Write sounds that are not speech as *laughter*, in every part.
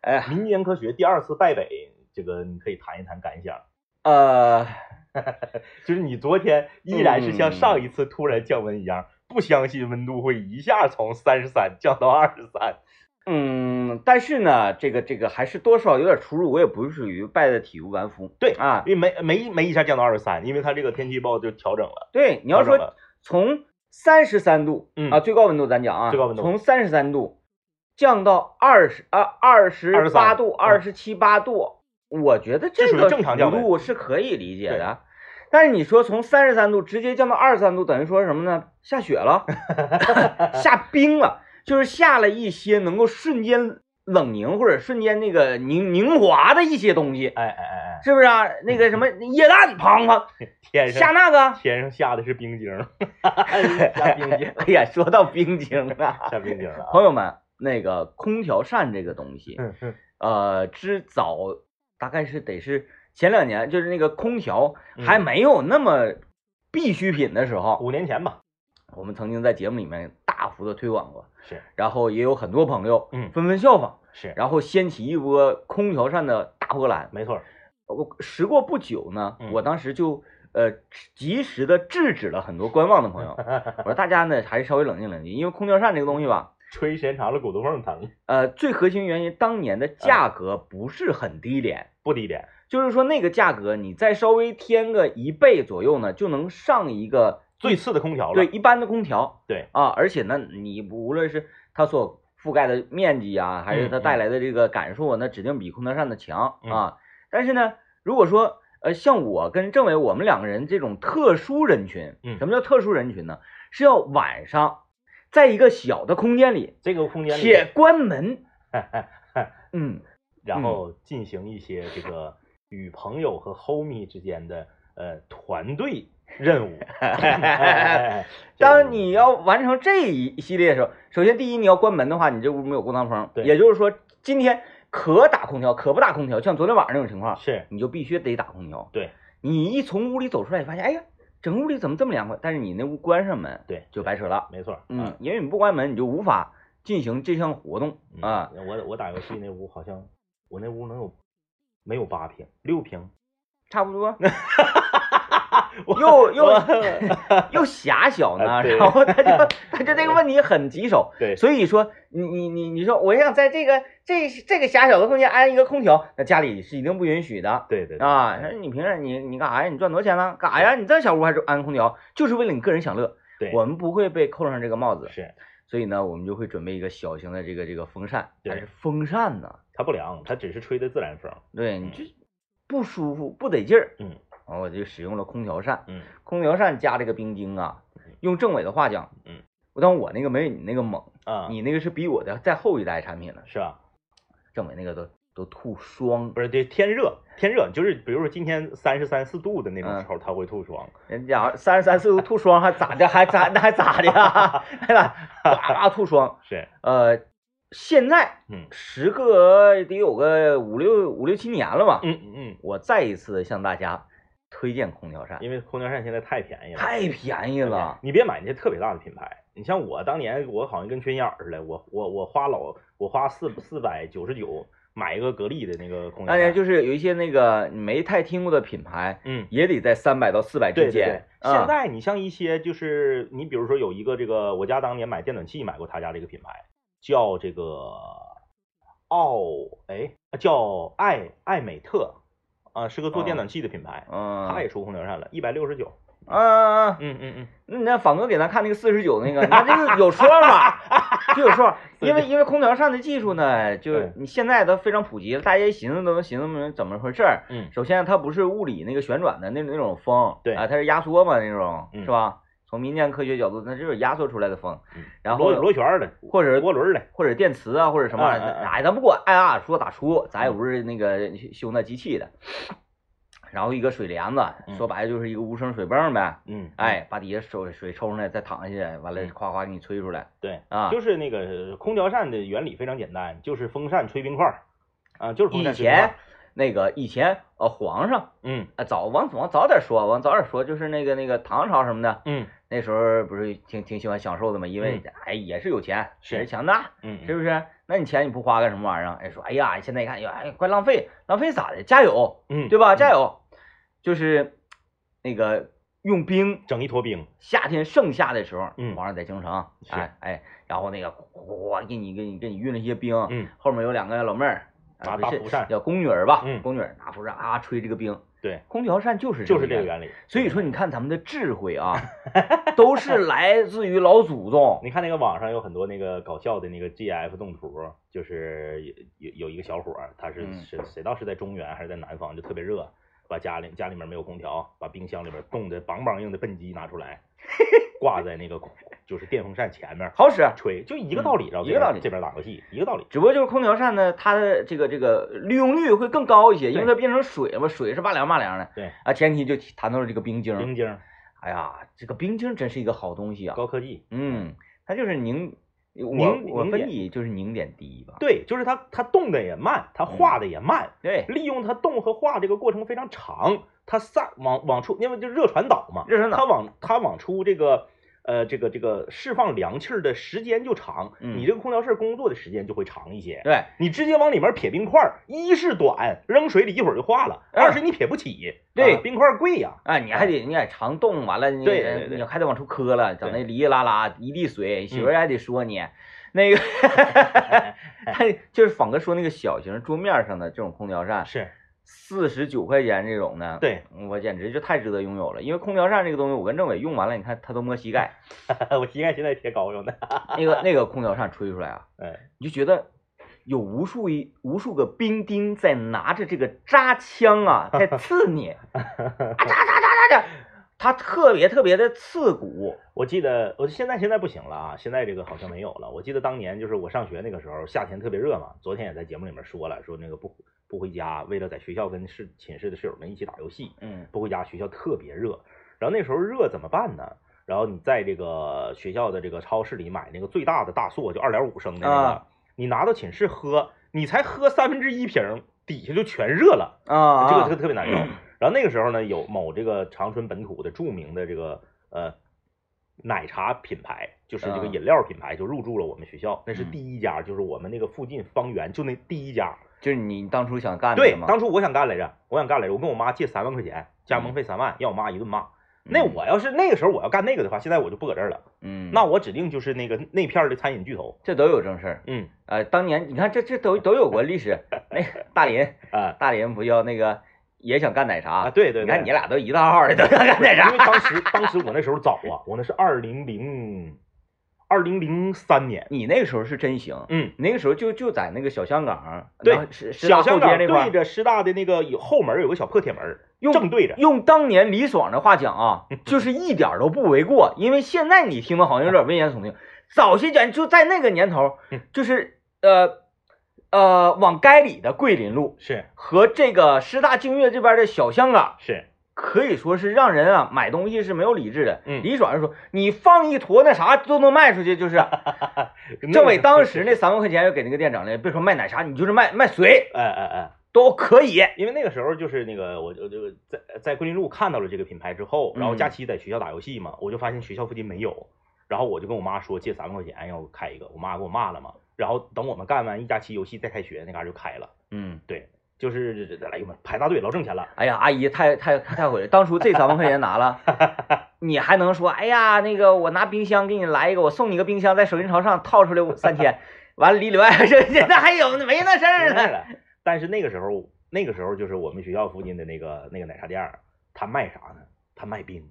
哎，民间科学第二次败北，这个你可以谈一谈感想。呃，*laughs* 就是你昨天依然是像上一次突然降温一样，不相信温度会一下从三十三降到二十三。嗯，但是呢，这个这个还是多少有点出入，我也不是属于败的体无完肤。对啊，因为没没没一下降到二十三，因为它这个天气预报就调整了。对，你要说从三十三度嗯啊，最高温度咱讲啊，最高温度从三十三度降到二十啊二十八23度、嗯二十七八度，我觉得这个正常降温幅度是可以理解的。但是你说从三十三度直接降到二十三度，等于说什么呢？下雪了，*laughs* 下冰了，就是下了一些能够瞬间冷凝或者瞬间那个凝凝华的一些东西，哎哎哎是不是啊？那个什么液氮，砰砰 *laughs* 天上下那个，天上下的是冰晶，*laughs* 下冰晶，哎呀，说到冰晶了，下冰晶了啊。朋友们，那个空调扇这个东西，嗯嗯。呃，之早大概是得是前两年，就是那个空调嗯还。没有那么必需品的时候，五年前吧，我们曾经在节目里面大幅的推广过，是然后也有很多朋友嗯纷纷效仿，是，然后掀起一波空调扇的大波澜。没错，我时过不久呢，嗯。我当时就呃及时的制止了很多观望的朋友，*laughs* 我说大家呢还是稍微冷静冷静，因为空调扇这个东西吧，吹时间长了骨头缝疼，呃，最核心原因当年的价格不是很低廉，不低廉。就是说那个价格你再稍微添个一倍左右呢，就能上一个最次的空调了，对一般的空调对啊，而且呢，你无论是它所覆盖的面积啊，还是它嗯带来的这个感受啊，那指定比空调扇的强嗯啊。但是呢，如果说呃像我跟政委我们两个人这种特殊人群，嗯什么叫特殊人群呢？是要晚上在一个小的空间里，这个空间里且关门，*laughs* 嗯，然后进行一些这个与朋友和 homie 之间的呃团队任务。*laughs* 哎当你要完成这一系列的时候，首先第一你要关门的话，你这屋没有过堂风，对也就是说今天可打空调可不打空调，像昨天晚上那种情况，是你就必须得打空调。对，你一从屋里走出来，发现哎呀，整个屋里怎么这么凉快？但是你那屋关上门，对，就白扯了。没错，嗯啊，因为你不关门，你就无法进行这项活动嗯啊。我我打游戏那屋好像我那屋能有没有八平六平，差不多，*laughs* 我又又 *laughs* 又狭小呢，然后他就 *laughs* 他就这个问题很棘手，对所以说你你你你说我想在这个这这个狭小的空间安一个空调，那家里是一定不允许的对对对啊。那你平时你你干啥呀？你赚多少钱呢？干啥呀？你这小屋还是安空调，就是为了你个人享乐。对，我们不会被扣上这个帽子，是所以呢，我们就会准备一个小型的这个这个风扇，对但是风扇呢，它不凉，它只是吹的自然风。对你这不舒服不得劲儿，嗯然后我就使用了空调扇。嗯空调扇加这个冰晶啊，用政委的话讲，嗯，我当我那个没有你那个猛，啊，你那个是比我的再后一代产品了。是吧？政委那个都都吐霜，不是，对天热天热，就是比如说今天三十三四度的那种嗯时候，它会吐霜。人家三十三四度吐霜还咋的？还咋那还咋的呀？*laughs* 还咋哇哇吐霜？*laughs* 是，呃，现在嗯时隔得有个五六五六七年了吧，嗯嗯嗯，我再一次向大家推荐空调扇，因为空调扇现在太便宜了。太便宜了。你别买那些特别大的品牌，你像我当年，我好像跟缺心眼儿似的，我我我花老，我花四四百九十九买一个格力的那个空调扇，当年就是有一些那个你没太听过的品牌，嗯，也得在三百到四百之间现在你像一些就是你比如说有一个这个，我家当年买电暖器买过他家这个品牌，叫这个奥哎叫艾艾美特啊，是个做电暖器的品牌，嗯，他也出空调扇了，一百六十九，嗯嗯嗯，嗯嗯嗯，那你让仿哥给咱看那个四十九那个，那这个有说法，*laughs* 就有说法，因为因为空调扇的技术呢，就是你现在都非常普及了，大家一寻思都能寻思明怎么回事儿。嗯。首先它不是物理那个旋转的那那种风，对啊，它是压缩嘛那种，嗯是吧？从民间科学角度，那就是压缩出来的风，嗯然后螺螺旋的，或者涡轮的，或者电磁啊，或者什么玩意哎，咱不管，按按说打出，咱也不是那个修那机器的。然后一个水帘子，嗯说白了就是一个无声水泵呗，嗯，哎，把底下水水抽上来，再躺下去，完了嗯。夸夸给你吹出来对，啊。就是那个空调扇的原理非常简单，就是风扇吹冰块儿，啊，就是风以扇吹冰块儿前那个以前呃皇上嗯。啊早往往早点说，往早点说，就是那个那个唐朝什么的，嗯那时候不是挺挺喜欢享受的嘛，因为哎也是有钱，是也是强大，嗯，是不是？那你钱你不花干什么玩意儿？哎，说哎呀，现在一看，哎，怪浪费，浪费咋的？加油，嗯，对吧？加油，就是那个用冰，整一坨冰，夏天盛夏的时候，嗯皇上在京城，是哎哎，然后那个哗给你给你给你运了一些冰，嗯，后面有两个老妹儿，拿啊不是大蒲扇，叫宫女儿吧，嗯宫女儿拿蒲扇啊吹这个冰，对，空调扇就是就是这这个原理。所以说，你看咱们的智慧啊，*laughs* 都是来自于老祖宗。*laughs* 你看那个网上有很多那个搞笑的那个 GF 动图，就是有有有一个小伙儿，他是嗯是谁道是在中原还是在南方，就特别热，把家里家里面没有空调，把冰箱里面冻得梆梆硬的笨鸡拿出来，挂在那个就是电风扇前面好使，吹，就一个道理，然后一个道理这边打游戏一个道理。只不过就是空调扇呢，它的这个这个利用率会更高一些，因为它变成水嘛，水是拔凉拔凉的。对啊，前提就谈到了这个冰晶。冰晶哎呀，这个冰晶真是一个好东西啊。高科技，嗯，它就是凝，我凝我分析就是凝点低吧。对，就是它它冻的也慢，它化的也慢，对，利用它冻和化这个过程非常长，它散往往出，因为就热传导嘛，热传导它往它往出这个呃这个这个释放凉气儿的时间就长，嗯你这个空调室工作的时间就会长一些。对，你直接往里面撇冰块儿，一是短，扔水里一会儿就化了；嗯二是你撇不起，对啊冰块儿贵呀。啊，你还得你得常冻，完了你还得往出磕了，整那对哩哩啦啦一地水，媳妇还得说你。那个，*laughs* *laughs* 他就是仿哥说那个小型桌面上的这种空调扇，是，四十九块钱这种的，对我简直就太值得拥有了。因为空调扇这个东西，我跟政委用完了，你看他都摸膝盖，*laughs* 我膝盖现在贴膏用的。那个那个空调扇吹出来啊，*laughs* 嗯，你就觉得有无数一无数个冰钉在拿着这个扎枪啊，在刺你，*laughs* 啊扎扎扎扎扎，它特别特别的刺骨。我记得，我现在现在不行了啊，现在这个好像没有了。我记得当年就是我上学那个时候，夏天特别热嘛。昨天也在节目里面说了，说那个不不回家，为了在学校跟室寝室的室友们一起打游戏，嗯不回家，学校特别热。然后那时候热怎么办呢？然后你在这个学校的这个超市里买那个最大的大塑，就二点五升的那个，啊你拿到寝室喝，你才喝三分之一瓶，底下就全热了。啊，这个这个特别难受。然后那个时候呢，有某这个长春本土的著名的这个呃奶茶品牌，就是这个啊饮料品牌，就入驻了我们学校。那是嗯第一家，就是我们那个附近方圆就那第一家。就是你当初想干的对，当初我想干来着，我想干来着，我跟我妈借三万块钱，加盟费三万，让我妈一顿骂。那我要是那个时候我要干那个的话，现在我就不搁这儿了，嗯，那我指定就是那个那片的餐饮巨头。这都有正事儿。嗯呃，当年你看这这都都有过历史。*laughs* 那个大林，啊大林不叫那个也想干奶茶啊，对对对，你看你俩都一大号的，都想干奶茶因为。当时当时我那时候早啊，我那是二零零二零零三年，你那个时候是真行，嗯。你那个时候就就在那个小香港，对小香港对着师大的那个有后门有个小破铁门，用正对着。用当年李爽的话讲啊，*laughs* 就是一点儿都不为过，因为现在你听的好像有点危言耸听，*laughs* 早些年就在那个年头嗯，就是呃呃往该里的桂林路是。和这个师大净月这边的小香港，是，可以说是让人啊买东西是没有理智的。嗯李爽就说你放一坨那啥都能卖出去，就是 *laughs* 政委当时那三万块钱要给那个店长了，别说卖奶茶，你就是卖卖水哎哎哎，都可以。因为那个时候就是那个我就就在在桂林路看到了这个品牌之后，然后嗯假期在学校打游戏嘛，我就发现学校附近没有，然后我就跟我妈说借三万块钱要开一个，我妈给我骂了嘛。然后等我们干完一假期游戏再开学，那嘎就开了。嗯，对，就是哎呦妈，排大队老挣钱了。哎呀，阿姨太太太毁了。当初这三万块钱拿了，*laughs* 你还能说，哎呀，那个我拿冰箱给你来一个，我送你个冰箱，在手心朝上套出来我三千，完了里里外外这这那还有呢，没那事儿呢。了。但是那个时候，那个时候就是我们学校附近的那个那个奶茶店，他卖啥呢？他卖冰，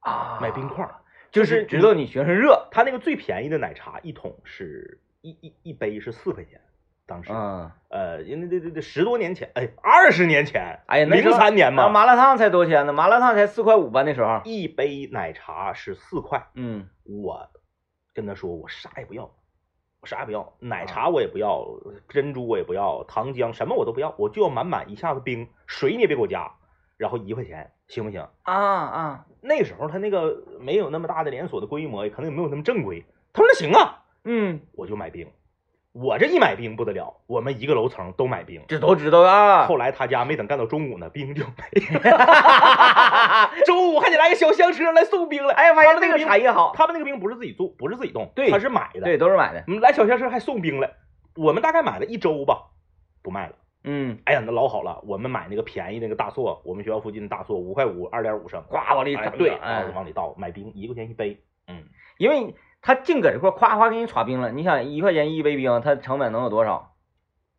啊卖冰块儿。就是知道你学生热。他那个最便宜的奶茶一桶是一一一杯是四块钱，当时，嗯，呃，因为这这这十多年前，哎，二十年前，哎呀，零三年嘛，麻辣烫才多少钱呢？麻辣烫才四块五吧那时候。一杯奶茶是四块，嗯我跟他说我啥也不要，我啥也不要，奶茶我也不要，珍珠我也不要，糖浆什么我都不要，我就要满满一下子冰，水你也别给我加，然后一块钱行不行？啊啊，那时候他那个没有那么大的连锁的规模，也可能也没有那么正规。他说那行啊，嗯我就买冰，我这一买冰不得了，我们一个楼层都买冰。这都知道啊。后来他家没等干到中午呢，冰就没了。*laughs* 中午还得来个小厢车来送冰来。哎，发现这个他们那个冰产业好，他们那个冰不是自己做，不是自己冻，对他是买的。对，都是买的。嗯，来小厢车还送冰来，我们大概买了一周吧，不卖了。嗯，哎呀，那老好了，我们买那个便宜那个大硕，我们学校附近的大硕，五块五，二点五升，呱往里整。哎对，哎往里倒，买冰一块钱一杯。嗯，因为他净搁这块夸夸给你耍冰了，你想一块钱一杯冰，他成本能有多少？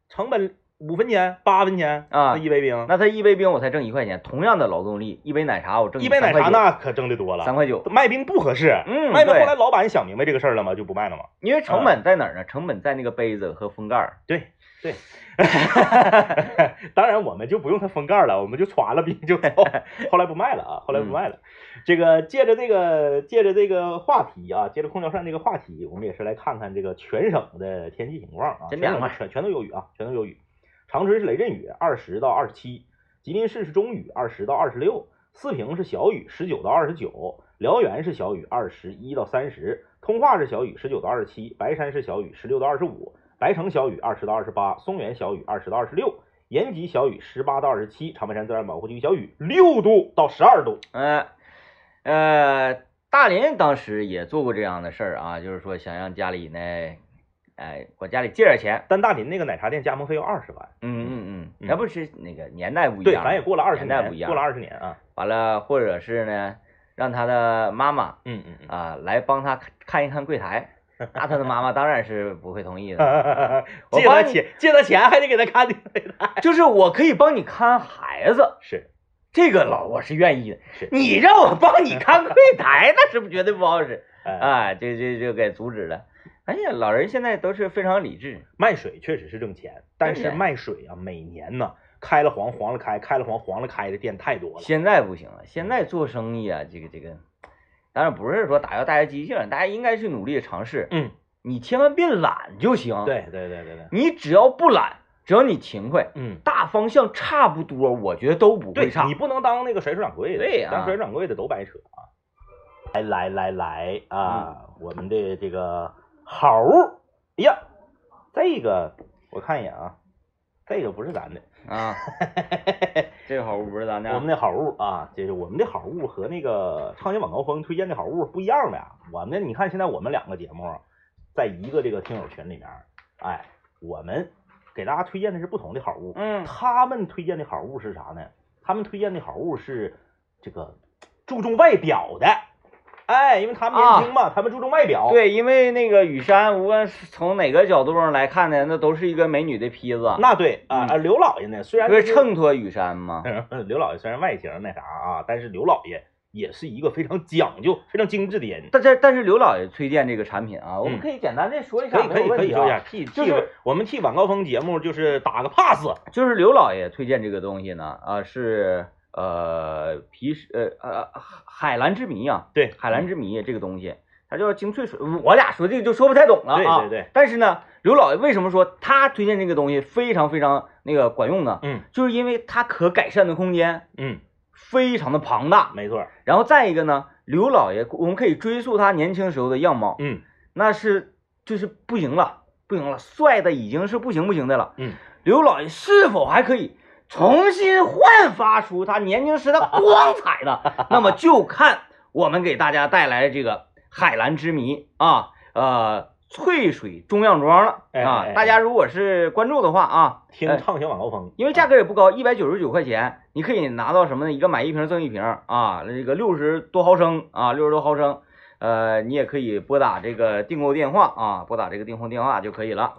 成本五分钱、八分钱啊一杯冰，那他一杯冰我才挣一块钱，同样的劳动力，一杯奶茶我挣一杯奶茶那可挣的多了。三块九，卖冰不合适，嗯卖冰后来老板想明白这个事儿了吗？就不卖了吗。因为成本在哪儿呢？成本在那个杯子和封盖儿。对对，*laughs* 当然我们就不用它封盖了，我们就传了冰就走。*laughs* 后来不卖了啊，后来不卖了。这个借着这个借着这个话题啊，借着空调扇这个话题，我们也是来看看这个全省的天气情况啊。全全全都有雨啊，全都有雨。长春是雷阵雨，二十到二十七；吉林市是中雨，二十到二十六；四平是小雨，十九到二十九；辽源是小雨，二十一到三十；通化是小雨，十九到二十七；白山是小雨，十六到二十五；白城小雨，二十到二十八；松原小雨，二十到二十六；延吉小雨，十八到二十七；长白山自然保护区小雨，六度到十二度。呃呃，大林当时也做过这样的事儿啊，就是说想让家里呢，哎，管家里借点钱。但大林那个奶茶店加盟费要二十万，嗯嗯嗯，嗯那不是那个年代不一样对，样，咱也过了二十年，年代不一样，过了二十年啊。完了，或者是呢，让他的妈妈嗯嗯嗯。啊来帮他看看一看柜台，*laughs* 那他的妈妈当然是不会同意的。我 *laughs* 借他钱，借他钱还得给他看的，就是我可以帮你看孩子，是这个老我是愿意的。是，你让我帮你看柜台，那是不绝对不好使哎，啊！这这就给阻止了。哎呀，老人现在都是非常理智。卖水确实是挣钱，但是卖水啊，每年呢开了黄黄了开，开了黄黄了开的店太多了。现在不行了，现在做生意啊，这个这个，当然不是说打消大家积极性，大家应该去努力的尝试。嗯，你千万别懒就行。，对对对对对，你只要不懒，只要你勤快，嗯，大方向差不多，我觉得都不对会差。你不能当那个甩手掌柜的，对呀当甩手掌柜的都白扯啊。来来来来啊，嗯我们的这个猴儿，哎呀，这个我看一眼啊，这个不是咱的，啊，*laughs* 这个好物不是咱的。我们的好物啊，就是我们的好物和那个畅想晚高峰推荐的好物不一样的呀。我们的你看现在我们两个节目在一个这个听友群里面，哎，我们给大家推荐的是不同的好物，嗯，他们推荐的好物是啥呢？他们推荐的好物是这个注重外表的，哎，因为他们年轻嘛，他们注重外表。，对，因为那个雨山，无论是从哪个角度上来看呢，那都是一个美女的坯子，那对啊、刘老爷呢，虽然不是就是衬托雨山嘛？*laughs* 刘老爷虽然外形那啥啊，但是刘老爷也是一个非常讲究、非常精致的人。但这但是刘老爷推荐这个产品啊，我们嗯可以简单的说一下，可以可以说一下，替就是我们替晚高峰节目就是打个 pass。就是刘老爷推荐这个东西呢，啊是呃皮实呃呃海蓝之谜啊，对，海蓝之谜这个东西，它叫精粹水，我俩说这个就说不太懂了啊。对对对，但是呢，刘老爷为什么说他推荐这个东西非常非常那个管用呢？嗯就是因为它可改善的空间嗯，非常的庞大。没错，然后再一个呢，刘老爷我们可以追溯他年轻时候的样貌，嗯那是就是不行了，不行了，帅的已经是不行不行的了。嗯，刘老爷是否还可以重新焕发出他年轻时的光彩的？*laughs* 那么就看我们给大家带来的这个海蓝之谜啊，呃，翠水中样装了哎啊。大家如果是关注的话啊，呃听畅想晚高峰，因为价格也不高，一百九十九块钱，你可以拿到什么呢？一个买一瓶赠一瓶啊，这个六十多毫升啊，六十多毫升，呃，你也可以拨打这个订购电话啊，拨打这个订货电话就可以了。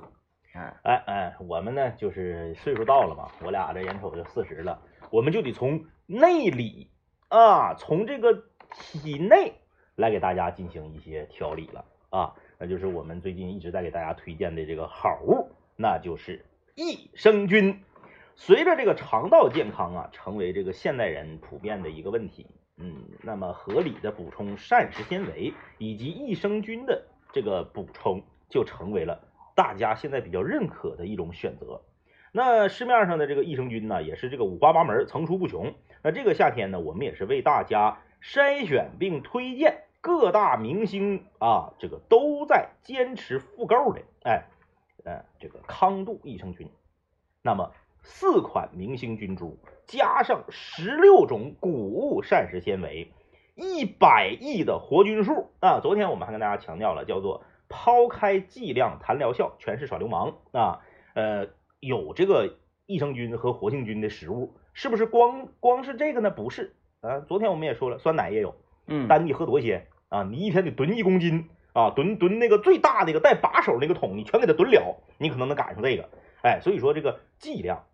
哎，哎，我们呢就是岁数到了嘛，我俩这眼瞅就四十了，我们就得从内里啊，从这个体内来给大家进行一些调理了啊，那就是我们最近一直在给大家推荐的这个好物，那就是益生菌。随着这个肠道健康啊，成为这个现代人普遍的一个问题，嗯，那么合理的补充膳食纤维以及益生菌的这个补充，就成为了大家现在比较认可的一种选择。那市面上的这个益生菌呢，也是这个五花八门，层出不穷。那这个夏天呢，我们也是为大家筛选并推荐各大明星啊，这个都在坚持复购的，哎，呃，这个康度益生菌。那么四款明星菌株加上十六种谷物膳食纤维，一百亿的活菌数啊！昨天我们还跟大家强调了，叫做抛开剂量谈疗效，全是耍流氓啊！呃，有这个益生菌和活性菌的食物，是不是光光是这个呢？不是啊！昨天我们也说了，酸奶也有，嗯，但你喝多些啊？你一天得吨一公斤啊，吨吨那个最大那个带把手那个桶，你全给它吨了，你可能能赶上这个。哎，所以说这个剂量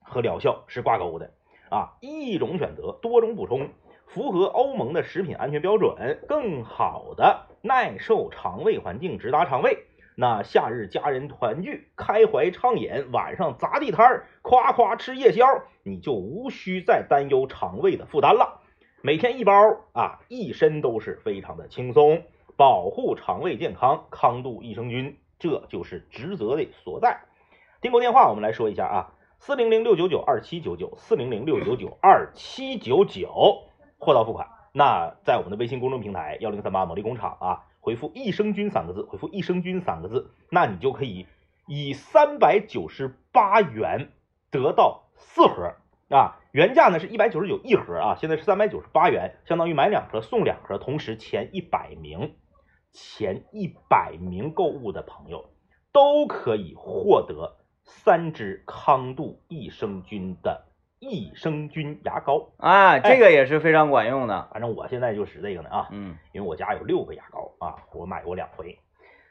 和疗效是挂钩的啊，一种选择，多种补充，符合欧盟的食品安全标准，更好的耐受肠胃环境，直达肠胃。那夏日家人团聚，开怀畅饮，晚上砸地摊儿，夸夸吃夜宵，你就无需再担忧肠胃的负担了。每天一包啊，一身都是非常的轻松，保护肠胃健康，康度益生菌，这就是职责的所在。订购电话我们来说一下啊，四零零六九九二七九九，四零零六九九二七九九，货到付款。那在我们的微信公众平台幺零三八魔力工厂啊。回复益生菌三个字，回复益生菌三个字，那你就可以以三百九十八元得到四盒啊，原价呢是一百九十九一盒啊，现在是三百九十八元，相当于买两盒送两盒，同时前一百名前一百名购物的朋友都可以获得三支康度益生菌的。益生菌牙膏啊，这个也是非常管用的。反正我现在就使这个呢啊，嗯，因为我家有六个牙膏啊，我买过两回。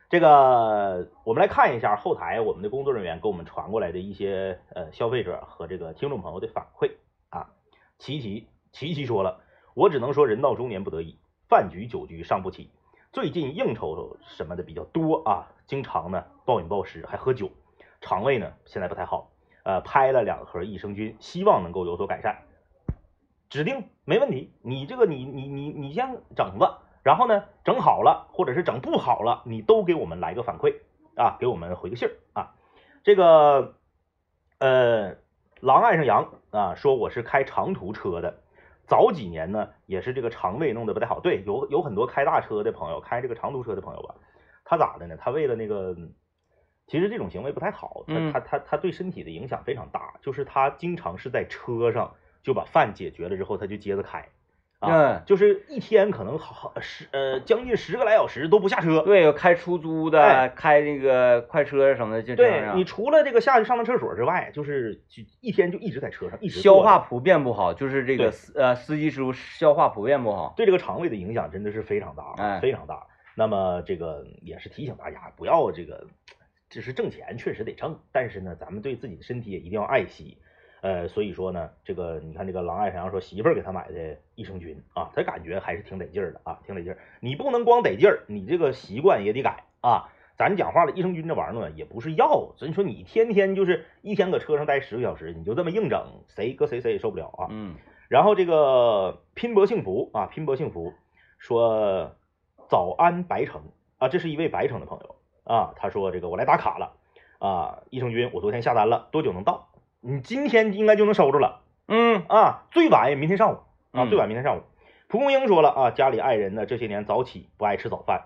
这个我们来看一下后台我们的工作人员给我们传过来的一些呃消费者和这个听众朋友的反馈啊。琪琪琪琪说了，我只能说人到中年不得已，饭局酒局上不起，最近应酬什么的比较多啊，经常呢暴饮暴食还喝酒，肠胃呢现在不太好。呃，拍了两盒益生菌，希望能够有所改善，指定没问题。你这个，你你你你先整吧，然后呢，整好了或者是整不好了，你都给我们来个反馈啊，给我们回个信儿啊。这个，呃，狼爱上羊啊，说我是开长途车的，早几年呢也是这个肠胃弄得不太好。对，有有很多开大车的朋友，开这个长途车的朋友吧，他咋的呢？他为了那个。其实这种行为不太好，他他他他对身体的影响非常大。就是他经常是在车上就把饭解决了之后，他就接着开，啊，就是一天可能好十呃将近十个来小时都不下车。对，有开出租的，开那个快车什么的，就对你除了这个下去上趟厕所之外，就是就一天就一直在车上，一直消化普遍不好，就是这个司呃司机师傅消化普遍不好，对这个肠胃的影响真的是非常大，非常大。那么这个也是提醒大家不要这个。只是挣钱确实得挣，但是呢，咱们对自己的身体也一定要爱惜。呃，所以说呢，这个你看这个狼爱上说媳妇儿给他买的益生菌啊，他感觉还是挺得劲儿的啊，挺得劲儿。你不能光得劲儿，你这个习惯也得改啊。咱讲话了，益生菌这玩意儿呢，也不是药，所以说你天天就是一天搁车上待十个小时，你就这么硬整，谁搁谁谁也受不了啊。嗯。然后这个拼搏幸福啊，拼搏幸福说早安白城啊，这是一位白城的朋友。啊，他说这个我来打卡了啊，益生菌我昨天下单了，多久能到？你今天应该就能收着了。嗯啊，最晚也明天上午啊，最晚明天上午。蒲公英说了啊，家里爱人呢这些年早起不爱吃早饭，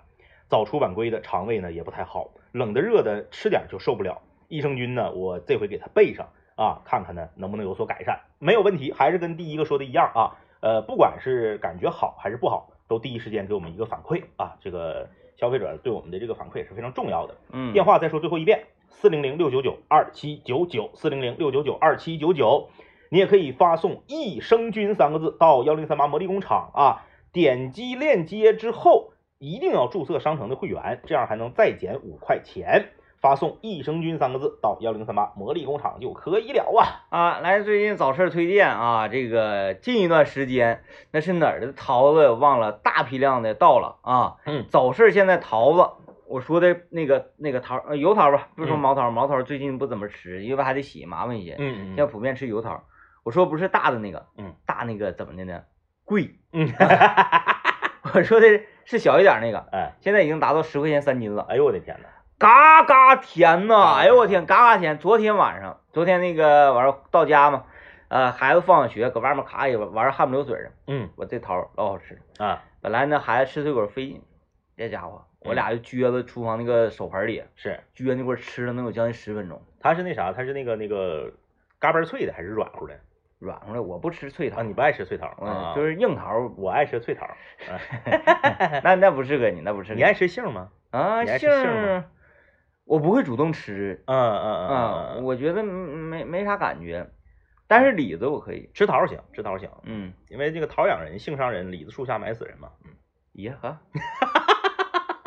早出晚归的肠胃呢也不太好，冷的热的吃点就受不了。益生菌呢，我这回给他备上啊，看看呢能不能有所改善。没有问题，还是跟第一个说的一样啊，呃，不管是感觉好还是不好，都第一时间给我们一个反馈啊，这个。消费者对我们的这个反馈也是非常重要的。嗯，电话再说最后一遍：四零零六九九二七九九，四零零六九九二七九九。你也可以发送“益生菌”三个字到幺零三八魔力工厂啊，点击链接之后一定要注册商城的会员，这样还能再减五块钱。发送“益生菌”三个字到幺零三八魔力工厂就可以了啊啊！来，最近早市推荐啊，这个近一段时间那是哪儿的桃子忘了，大批量的到了啊。嗯，早市现在桃子，我说的那个那个桃，油桃吧，不说毛桃，毛桃最近不怎么吃，因为还得洗，麻烦一些。嗯嗯。现在普遍吃油桃。我说不是大的那个，嗯，大那个怎么的呢？贵。嗯。*laughs* 我说的是小一点那个，哎，现在已经达到十块钱三斤了。哎呦我的天呐！嘎嘎甜呐！哎呦我天，嘎嘎甜！昨天晚上，昨天那个晚上到家嘛，呃，孩子放学搁外面咔一玩，玩汗不流水的。嗯，我这桃老好吃啊！本来那孩子吃水果费劲，这家伙，我俩就撅在厨房那个手盆里，是，撅那块儿吃了能有将近十分钟，它是那啥，它是那个那个嘎嘣脆的还是软乎的软乎的。我不吃脆桃，啊？你不爱吃脆桃嗯，啊？就是硬桃，我爱吃脆桃。*laughs* 那那不适合你，那不适合你爱吃杏吗？啊杏我不会主动吃嗯嗯嗯我觉得没没啥感觉，但是李子我可以，吃桃行，吃桃行，嗯，因为这个桃养人，杏伤人，李子树下埋死人嘛。嗯，耶哈，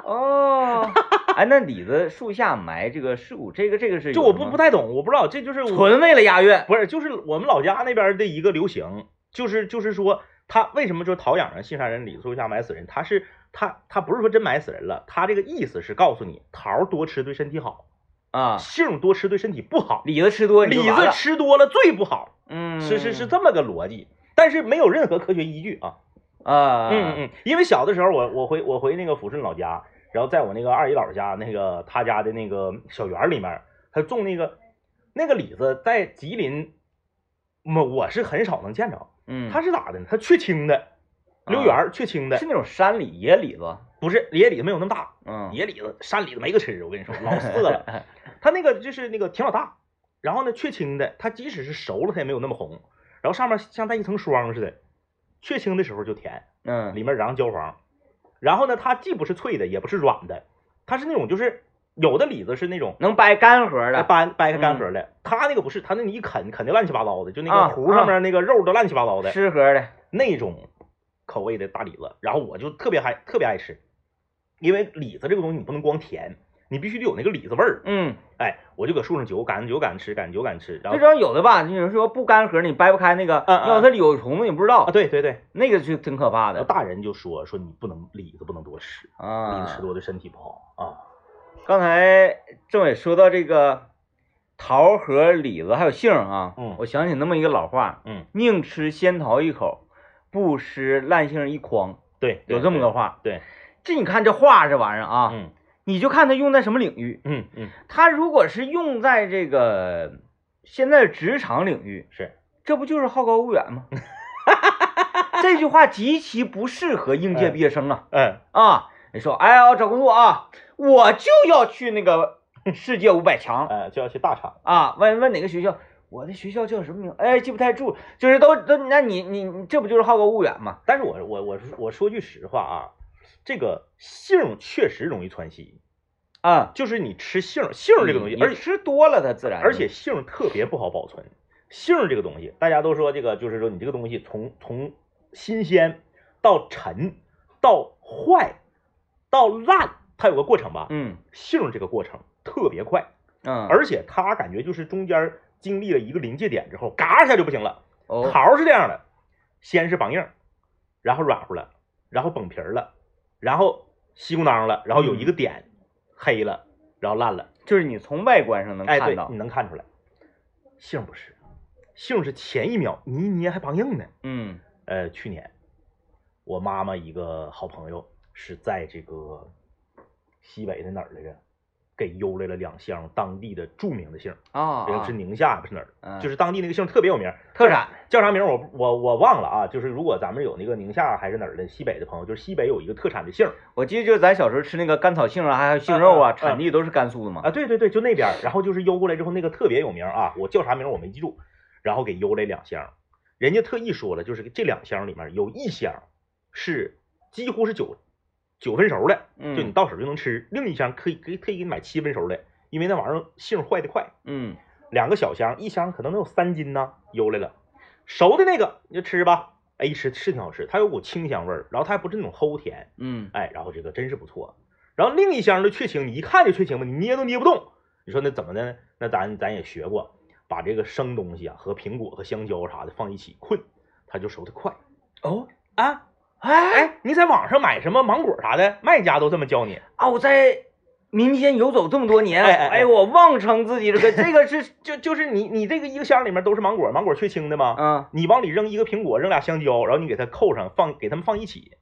哦，哎，那李子树下埋这个树，这个这个是就我不不太懂，我不知道，这就是纯为了押韵，不是，就是我们老家那边的一个流行，就是就是说，他为什么说桃养人、杏杀人、李子树下埋死人？他是他他不是说真埋死人了，他这个意思是告诉你，桃多吃对身体好，啊，杏多吃对身体不好，李子吃多李子吃多了最不好，嗯是是是这么个逻辑，但是没有任何科学依据啊。啊，嗯嗯嗯，因为小的时候我我回我回那个抚顺老家，然后在我那个二姨姥家那个他家的那个小园里面，他种那个那个李子，在吉林，我我是很少能见着。嗯，它是咋的呢？它雀青的，溜圆儿雀青的是，那种山里野李子，不是野李子没有那么大，嗯，野李子山里子没个吃，我跟你说老涩了。*laughs* 它那个就是那个挺老大，然后呢雀青的，它即使是熟了它也没有那么红，然后上面像带一层霜似的，雀青的时候就甜，嗯，里面瓤焦黄，然后呢它既不是脆的也不是软的，它是那种就是有的李子是那种。能掰干核哎的，掰掰开干核的，他那个不是，他那你一啃啃的乱七八糟的，就那啊个核上面那个肉都乱七八糟的，湿核的，那种口味的大李子，然后我就特别爱特别爱吃，因为李子这个东西你不能光甜，你必须得有那个李子味儿。嗯，哎，我就搁树上揪，赶揪赶吃，赶揪赶吃，然后最主要有的吧，你有人说不干核，你掰不开那个，要它里有虫子你不知道啊，，对对对，那个就挺可怕的大人就说说你不能李子不能多吃，李啊子吃。多对身体不好啊。刚才政委说到这个桃和李子还有杏啊，嗯我想起那么一个老话，嗯，宁吃仙桃一口，不吃烂杏一筐，对，有这么个话。对，这你看这话这玩意儿啊，嗯你就看它用在什么领域。嗯嗯，它如果是用在这个现在职场领域，是，这不就是好高骛远吗？*laughs* 这句话极其不适合应届毕业生啊！嗯啊，你说，哎呀，我找工作啊，我就要去那个 *laughs* 世界五百强呃，就要去大厂，啊！问问哪个学校？我的学校叫什么名？哎，记不太住，就是都都，那你你你这不就是好高骛远吗？但是我我我我说句实话啊，这个杏确实容易窜稀，啊，就是你吃杏杏这个东西，而且吃多了它自然，而且杏特别不好保存。杏这个东西，大家都说这个就是说你这个东西从从新鲜到陈到坏到烂，它有个过程吧？嗯杏这个过程特别快，嗯，而且它感觉就是中间经历了一个临界点之后，嘎一下就不行了。哦桃是这样的，先是绑硬，然后软乎了，然后绷皮儿了，然后稀咕当了，然后有一个点黑了，然后烂了。就是你从外观上能看到，，你能看出来。杏不是，杏是前一秒你一捏还梆硬呢。嗯呃，去年我妈妈一个好朋友是在这个西北的哪儿来着，给邮来了两箱当地的著名的杏，啊，啊是宁夏不是哪儿，嗯就是当地那个杏特别有名，特产，叫啥名儿我我我忘了啊。就是如果咱们有那个宁夏还是哪儿的西北的朋友，就是西北有一个特产的杏儿我记得就是咱小时候吃那个甘草杏啊，还有杏肉啊，产地都是甘肃的嘛。啊，对对对，就那边，然后就是邮过来之后那个特别有名啊，我叫啥名儿我没记住，然后给邮来两箱，人家特意说了，就是这两箱里面有一箱是几乎是九九分熟的，嗯，就你到手就能吃，另一箱可以可以可以给你买七分熟的，因为那玩意儿杏坏的快。嗯两个小箱，一箱可能能有三斤呢，邮来了。熟的那个你就吃吧，哎，一吃是挺好吃，它有股清香味儿，然后它还不是那种齁甜，嗯哎，然后这个真是不错。然后另一箱的雀青，你一看就雀青吧，你捏都捏不动。你说那怎么的呢？那咱咱也学过，把这个生东西啊和苹果和香蕉啥的放一起困，它就熟的快。哦，啊，哎哎，你在网上买什么芒果啥的，卖家都这么教你。啊，我在民间游走这么多年，哎哎我妄称自己这个 *laughs* 这个是就就是你你这个一个箱里面都是芒果，芒果雀青的吗？嗯，你往里扔一个苹果，扔俩香蕉，然后你给它扣上，放给它们放一起，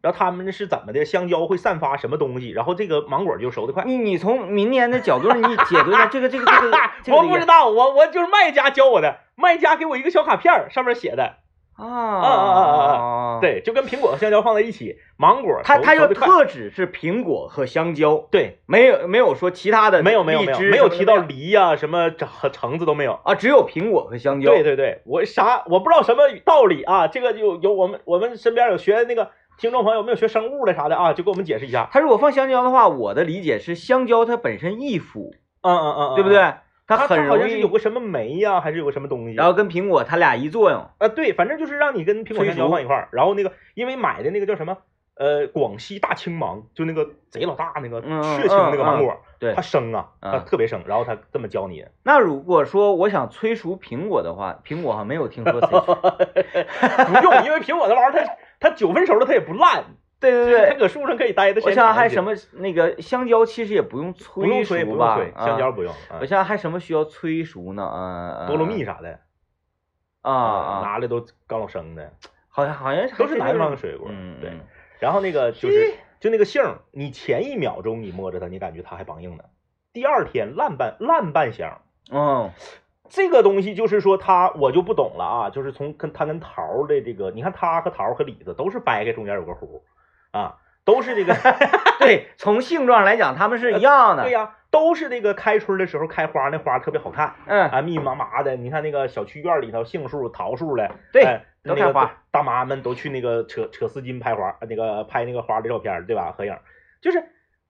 然后它们是怎么的？香蕉会散发什么东西，然后这个芒果就熟得快。你你从民间的角度你解读一下这个这个这个，这个 *laughs* 我不知道，我我就是卖家教我的，卖家给我一个小卡片儿，上面写的啊啊啊啊！，对，就跟苹果和香蕉放在一起，芒果它它就特指是苹果和香蕉，对，没有没有说其他的，没有没有没有没有提到梨呀、什么橙和橙子都没有。啊，只有苹果和香蕉。对对对，我啥我不知道什么道理啊，这个有有我们我们身边有学那个听众朋友没有学生物的啥的啊，就给我们解释一下。他如果放香蕉的话，我的理解是香蕉它本身易腐，嗯嗯嗯，对不对？它很容易好像是有个什么酶呀、还是有个什么东西？然后跟苹果它俩一作用，啊，对，反正就是让你跟苹果香蕉放一块儿，然后那个因为买的那个叫什么呃广西大青芒，就那个贼老大那个嗯血青那个芒果，对它。生啊，它嗯特别生，然后它这么教你，那如果说我想催熟苹果的话，苹果还没有听说催熟。*laughs* 不用，因为苹果那玩意儿它它九分熟了它也不烂，对对对，它搁树上可以待的时我想还什么那个香蕉其实也不用催，不用催熟吧？催，香蕉不用，我想还什么需要催熟呢？嗯，菠萝蜜啥的啊啊，拿来都刚老生的，*tsk* 好像好像都是南方的水果，嗯，对。嗯然后那个就是就那个杏儿，你前一秒钟你摸着它，你感觉它还梆硬呢，第二天烂半烂半香。哦，*sniffs* 这个东西就是说它我就不懂了啊，就是从跟它跟桃的这个，你看它和桃和李子都是掰开中间有个核啊，都是这个 *laughs* 对，从性状来讲，它们是一样的。对呀、都是这个开春的时候开花，那花特别好看嗯，啊，密密麻麻的。你看那个小区院里头，杏树、桃树的，对都开花大妈们都去那个扯扯丝巾拍花，那个拍那个花的照片，对吧？合影，就是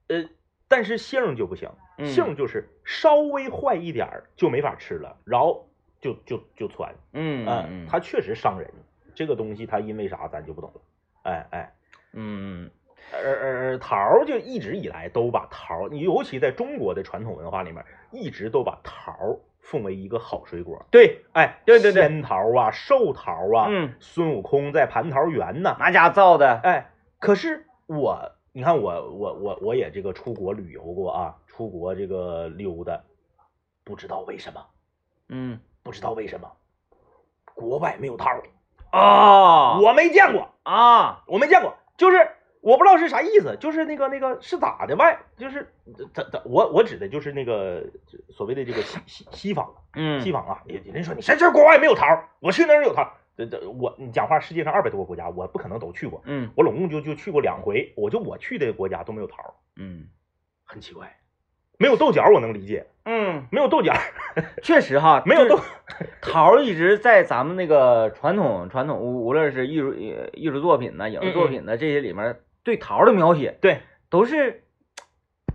呃，但是杏就不行，嗯杏就是稍微坏一点儿就没法吃了，然后就就就窜，嗯嗯嗯，它确实伤人。这个东西它因为啥咱就不懂了，哎哎。嗯而而而桃儿就一直以来都把桃儿，你尤其在中国的传统文化里面，一直都把桃儿奉为一个好水果。对，哎，对对对仙桃啊，寿桃啊，嗯，孙悟空在蟠桃园呢，哪家造的？哎，可是我，你看我我我我也这个出国旅游过啊，出国这个溜达，不知道为什么，嗯不知道为什么，国外没有桃儿，啊，我没见过。啊，我没见过，就是我不知道是啥意思，就是那个那个是咋的外，就是怎怎我我指的就是那个所谓的这个西西西方嗯，西方啊，人人说你谁知道国外没有桃儿，我去那儿有桃儿，这这我你讲话世界上二百多个国家，我不可能都去过，嗯我拢共就就去过两回，我就我去的国家都没有桃儿，嗯。很奇怪，没有豆角我能理解，嗯，没有豆角 *laughs* 确实哈，没有豆桃一直在咱们那个传统传统，无无论是艺术呃艺术作品呢、影视作品呢这些里面，对桃的描写对，都是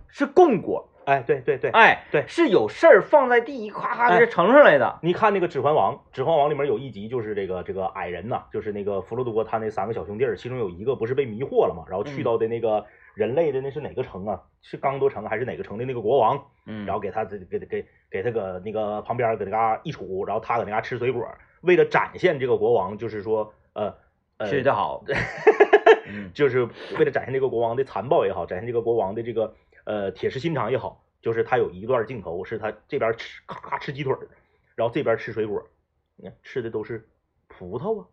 是供果，哎对对对。哎，对是有事儿放在第一，夸夸哎给它盛上来的。你看那个《指环王》，《指环王》里面有一集就是这个这个矮人呐，就是那个弗罗多他那三个小兄弟儿，其中有一个不是被迷惑了嘛，然后去嗯到的那个人类的那是哪个城啊？是刚多城还是哪个城的那个国王？嗯，然后给他给给给给他搁那个旁边搁那嘎一杵，然后他搁那嘎吃水果，为了展现这个国王，就是说呃呃吃的好，*laughs* 嗯。就是为了展现这个国王的残暴也好，展现这个国王的这个呃铁石心肠也好，就是他有一段镜头是他这边吃咔咔吃鸡腿，然后这边吃水果，你看吃的都是葡萄啊，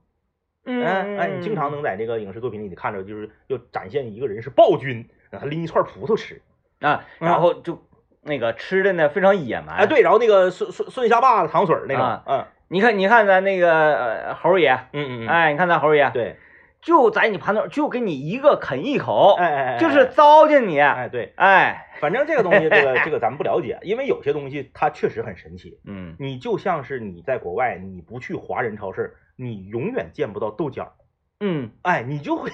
嗯哎哎，你经常能在那个影视作品里你看着，就是要展现一个人是暴君，让他拎一串葡萄吃，啊，然后就那个吃的呢非常野蛮。哎，，对，然后那个顺顺顺下巴子糖水儿那种，啊嗯。你看你看咱那个呃猴爷，嗯嗯嗯，哎，你看咱猴爷，对，就在你盘头，就给你一个啃一口，哎哎哎，就是糟践你，哎对，哎，反正这个东西，这个 *laughs* 这个咱们不了解，因为有些东西它确实很神奇。嗯你就像是你在国外，你不去华人超市，你永远见不到豆角，嗯哎，你就会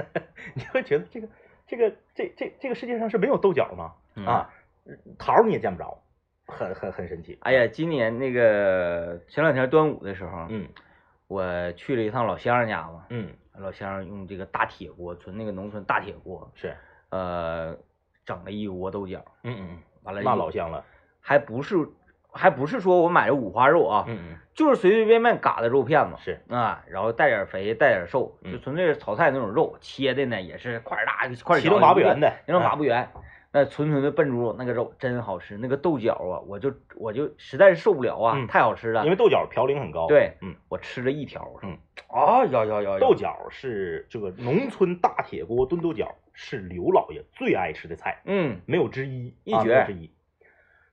*laughs* 你会觉得这个这个这这这个世界上是没有豆角吗？嗯啊，桃儿你也见不着，很很很神奇。哎呀，今年那个前两天端午的时候，嗯我去了一趟老乡家嘛，嗯，老乡用这个大铁锅，纯那个农村大铁锅，是，呃，整了一锅豆角，嗯嗯完了嗯，那老香了。还不是还不是说我买的五花肉啊，嗯嗯，就是随随便便嘎的肉片子是，啊，然后带点肥带点瘦，嗯就纯粹是炒菜那种肉，切的呢也是块儿大块儿七棱八不圆的，的，那种八嗯不圆。那纯纯的笨猪肉那个肉真好吃，那个豆角啊，我就我就实在是受不了啊，嗯太好吃了因。为豆角嘌呤很高。对嗯，我吃了一条，嗯，啊呀呀呀呀，豆角是这个农村大铁锅炖豆角，是刘老爷最爱吃的菜。嗯没有之一，一绝之一。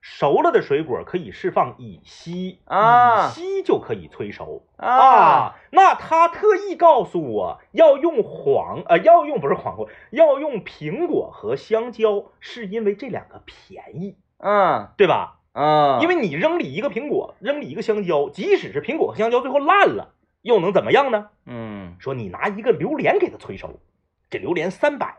熟了的水果可以释放乙烯，啊。乙烯就可以催熟。啊，那他特意告诉我要用黄呃要用不是黄瓜，要用苹果和香蕉，是因为这两个便宜，嗯。对吧？嗯，因为你扔里一个苹果，扔里一个香蕉，即使是苹果和香蕉最后烂了，又能怎么样呢？嗯。说你拿一个榴莲给它催熟，这榴莲三百，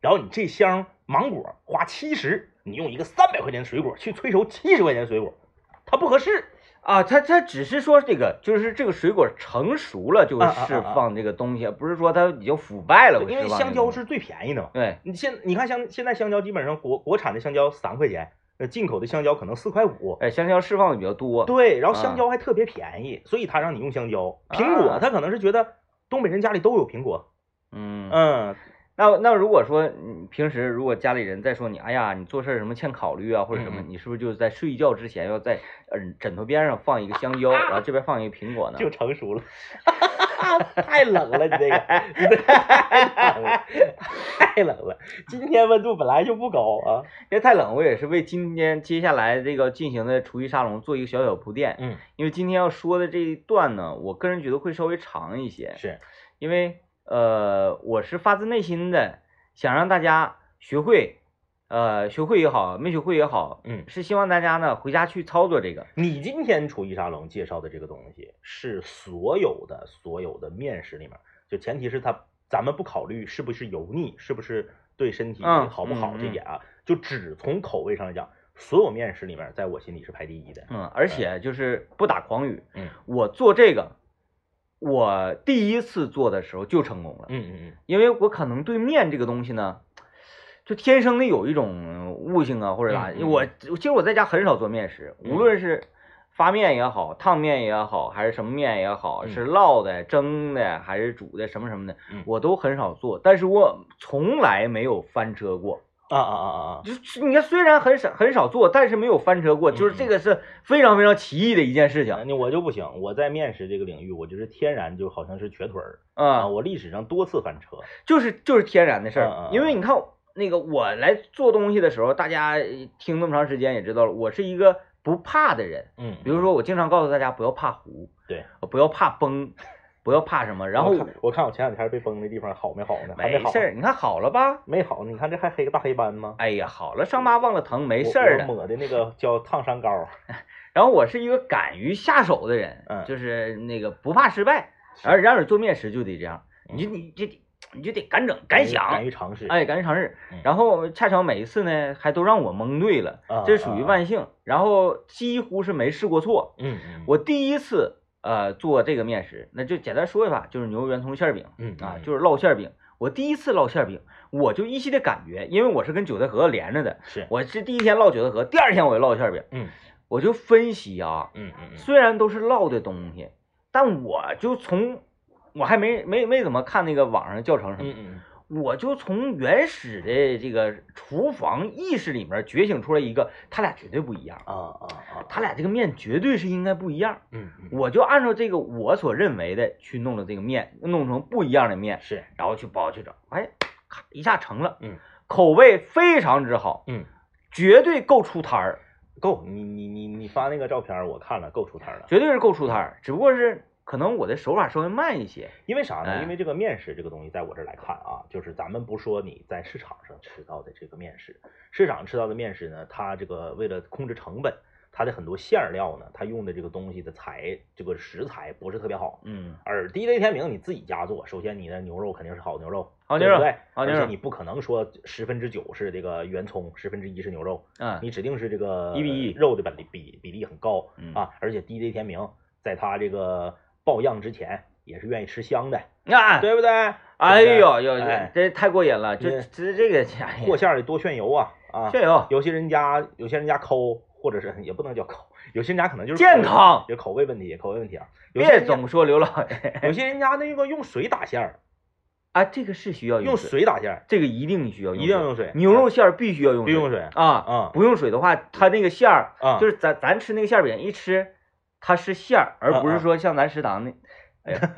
然后你这箱芒果花七十，你用一个三百块钱的水果去催熟七十块钱的水果，它不合适。啊，它它只是说这个，就是这个水果成熟了就释放这个东西，不是说它已经腐败了会因为。香蕉是最便宜的嘛。对，你现你看香现在香蕉基本上国国产的香蕉三块钱，呃进口的香蕉可能四块五。哎，香蕉释放的比较多。对，然后啊香蕉还特别便宜，所以他让你用香蕉。苹果啊他可能是觉得东北人家里都有苹果，嗯，嗯，那那如果说你平时如果家里人再说你，哎呀，你做事儿什么欠考虑啊，或者什么，你是不是就在睡觉之前要在呃枕头边上放一个香蕉，然后这边放一个苹果呢？就成熟了。*laughs* 太冷了，你这个，*laughs* 你这太冷了，太冷了。今天温度本来就不高啊。因为太冷，我也是为今天接下来这个进行的厨艺沙龙做一个小小铺垫。嗯，因为今天要说的这一段呢，我个人觉得会稍微长一些，是，因为呃，我是发自内心的想让大家学会，呃，学会也好，没学会也好，嗯，是希望大家呢回家去操作这个。你今天厨艺沙龙介绍的这个东西，是所有的所有的面食里面，就前提是它，咱们不考虑是不是油腻，是不是对身体嗯好不好嗯这点啊，就只从口味上来讲，所有面食里面，在我心里是排第一的。嗯，而且就是不打诳语，嗯我做这个，我第一次做的时候就成功了，嗯嗯嗯。因为我可能对面这个东西呢，就天生的有一种悟性啊，或者咋，嗯嗯我其实我在家很少做面食，嗯。无论是发面也好，烫面也好，还是什么面也好，嗯。是烙的、蒸的还是煮的，什么什么的嗯，我都很少做，但是我从来没有翻车过。啊啊啊啊啊！就是你看，虽然很少很少做，但是没有翻车过，就是这个是非常非常奇异的一件事情。那我就不行，我在面食这个领域，我就是天然就好像是瘸腿儿啊，啊，我历史上多次翻车。就是就是天然的事儿。嗯因为你看那个我来做东西的时候，大家听那么长时间也知道了，我是一个不怕的人。嗯，比如说，我经常告诉大家不要怕糊，对，不要怕崩，不要怕什么。然后我看我前两天被崩的地方好没好呢？没事儿，你看好了吧？没好，你看这还黑个大黑斑吗？哎呀，好了，伤疤忘了疼，没事儿的。抹的那个叫烫伤膏。*laughs* 然后我是一个敢于下手的人，嗯就是那个不怕失败。而然而做面食就得这样，嗯你就你就得你就得敢整敢想敢于，尝试。哎，敢于尝试嗯。然后恰巧每一次呢，还都让我蒙对了，啊，这属于啊。万幸。然后几乎是没试过错。我第一次呃做这个面食，那就简单说一下，就是牛肉圆葱馅儿饼嗯啊，嗯就是烙馅儿饼。我第一次烙馅儿饼，我就依稀的感觉，因为我是跟韭菜盒子连着的，是。我是第一天烙韭菜盒，第二天我就烙馅儿饼，嗯。我就分析啊，嗯嗯嗯虽然都是烙的东西，但我就从我还没没没怎么看那个网上教程什么嗯，嗯我就从原始的这个厨房意识里面觉醒出来一个，他俩绝对不一样，啊啊啊，他俩这个面绝对是应该不一样。嗯嗯我就按照这个我所认为的去弄了这个面，弄成不一样的面，是然后去包去整，哎，咔一下成了，嗯，口味非常之好，嗯，绝对够出摊儿，够，你你你你发那个照片我看了，够出摊了。绝对是够出摊儿，只不过是可能我的手法稍微慢一些，因为啥呢？哎因为这个面食这个东西，在我这儿来看啊，就是咱们不说你在市场上吃到的这个面食，市场吃到的面食呢，它这个为了控制成本，它的很多馅儿料呢，它用的这个东西的材这个食材不是特别好。嗯，而地雷天明你自己家做，首先你的牛肉肯定是好牛肉，好牛肉对不对？好牛肉而且你不可能说十分之九是这个圆葱，十分之一是牛肉，嗯，你指定是这个一比一肉的比例比比例很高嗯啊。而且地雷天明在他这个爆样之前也是愿意吃香的，啊，对不对？哎呦呦，这太过瘾了，这你这这个，哎呀和馅儿得多炫油啊啊！这有有些人家有些人家抠，或者是也不能叫抠，有些人家可能就是健康，有口味问题，口味问题啊。别总说刘老爷有些人家那个用水打馅儿，啊，这个是需要用水，打馅儿，这个一定需要一定要用水。牛肉馅儿必须要用必须用水啊啊不用水的话，它那个馅儿啊，就是咱咱吃那个馅儿饼一吃，它是馅儿，而不是说像咱食堂那。哎呀，*laughs*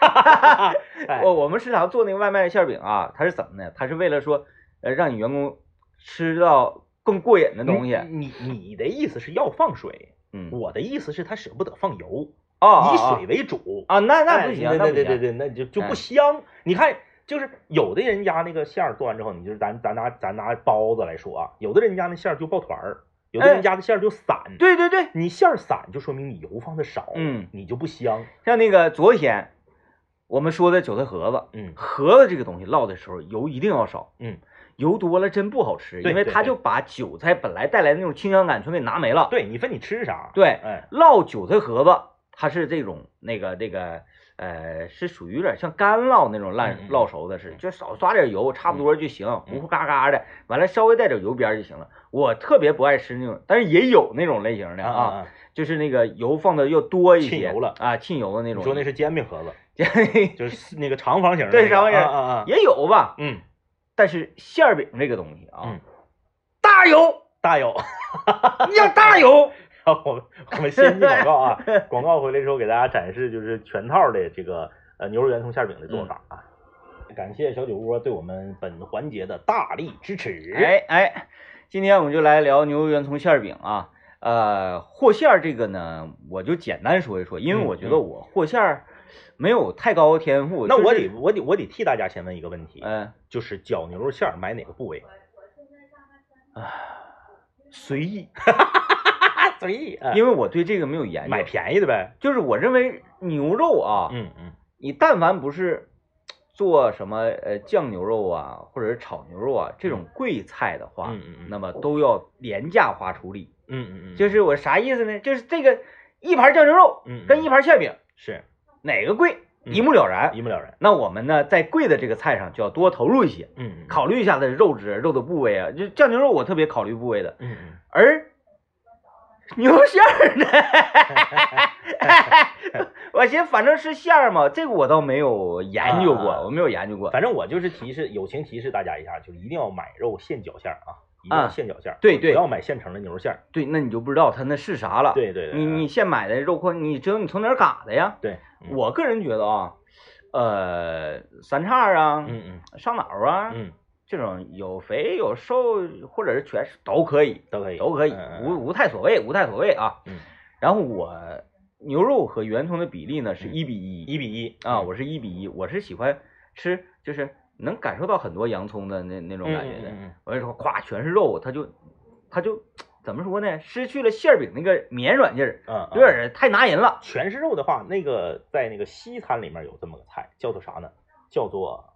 *laughs* 哎我我们食堂做那个外卖馅儿饼啊，它是怎么呢？它是为了说，呃，让你员工吃到更过瘾的东西。你你你的意思是要放水，嗯，我的意思是他舍不得放油，啊以水为主。啊，那那哎不行，对那不行。对对对对，那就就哎不香。你看，就是有的人家那个馅儿做完之后，你就是咱咱拿咱拿包子来说啊，有的人家那馅儿就抱团儿，有的人家的馅儿就散。对对对，你馅儿散，就说明你油放的少，嗯，你就不香。像那个昨天我们说的韭菜盒子，嗯盒子这个东西烙的时候油一定要少，嗯，油多了真不好吃，因为它就把韭菜本来带来的那种清香感全给拿没了。对你分你吃啥。对，哎，烙韭菜盒子，它是这种那个那个呃，是属于有点像干烙那种烂烙熟的似的，就少刷点油，差不多就行，糊糊嘎嘎的，完了稍微带点油边就行了。我特别不爱吃那种，但是也有那种类型的啊！就是那个油放的要多一些，浸油了啊，沁油的那种。你说那是煎饼盒子，*laughs* 是就是那个长方形的那个。*laughs* 对长方形！也有吧，嗯但是馅儿饼这个东西啊，嗯，大油，大有。*laughs* 你要大油，我们我们先进广告啊，*laughs* 广告回来之后给大家展示就是全套的这个呃牛肉圆葱馅饼的做法啊。感谢小酒窝对我们本环节的大力支持。哎哎，今天我们就来聊牛肉圆葱馅饼啊。呃，和馅儿这个呢，我就简单说一说，因为嗯我觉得我和馅儿没有太高的天赋。就那我得我得我得替大家先问一个问题，嗯就是绞牛肉馅儿买哪个部位？随意，*laughs* 随意，啊因为我对这个没有研究。买便宜的呗。就是我认为牛肉啊，嗯嗯你但凡不是做什么呃酱牛肉啊，或者是炒牛肉啊这种贵菜的话，嗯嗯嗯那么都要廉价化处理。嗯嗯嗯，就是我啥意思呢？就是这个一盘酱牛肉嗯嗯跟一盘馅饼，是哪个贵，嗯一目了然。一目了然。那我们呢，在贵的这个菜上就要多投入一些，嗯嗯考虑一下它的肉质、肉的部位啊。就酱牛肉，我特别考虑部位的，嗯嗯而 *laughs* 牛肉馅儿呢，我寻思反正是馅儿嘛，这个我倒没有研究过，我没有研究过。反正我就是提示，友情提示大家一下，就是一定要买肉现绞馅儿啊，一定要啊现绞馅儿，对对不要买现成的牛肉馅儿。对，那你就不知道它那是啥了。，对对你你现买的肉块，你知道你从哪儿嘎的呀？对，嗯我个人觉得啊，呃，三叉啊，嗯嗯上脑啊，嗯这种有肥有瘦或者是全是都可以，都可以都可以，无无太所谓，无太所谓啊。嗯，然后我牛肉和圆葱的比例呢是嗯一比一一比一啊，嗯我是一比一，我是喜欢吃就是能感受到很多洋葱的那那种感觉的。我跟你说，咵全是肉，它就它就怎么说呢？失去了馅儿饼那个绵软劲儿，嗯，有点儿太拿人了。全是肉的话，那个在那个西餐里面有这么个菜，叫做啥呢？叫做，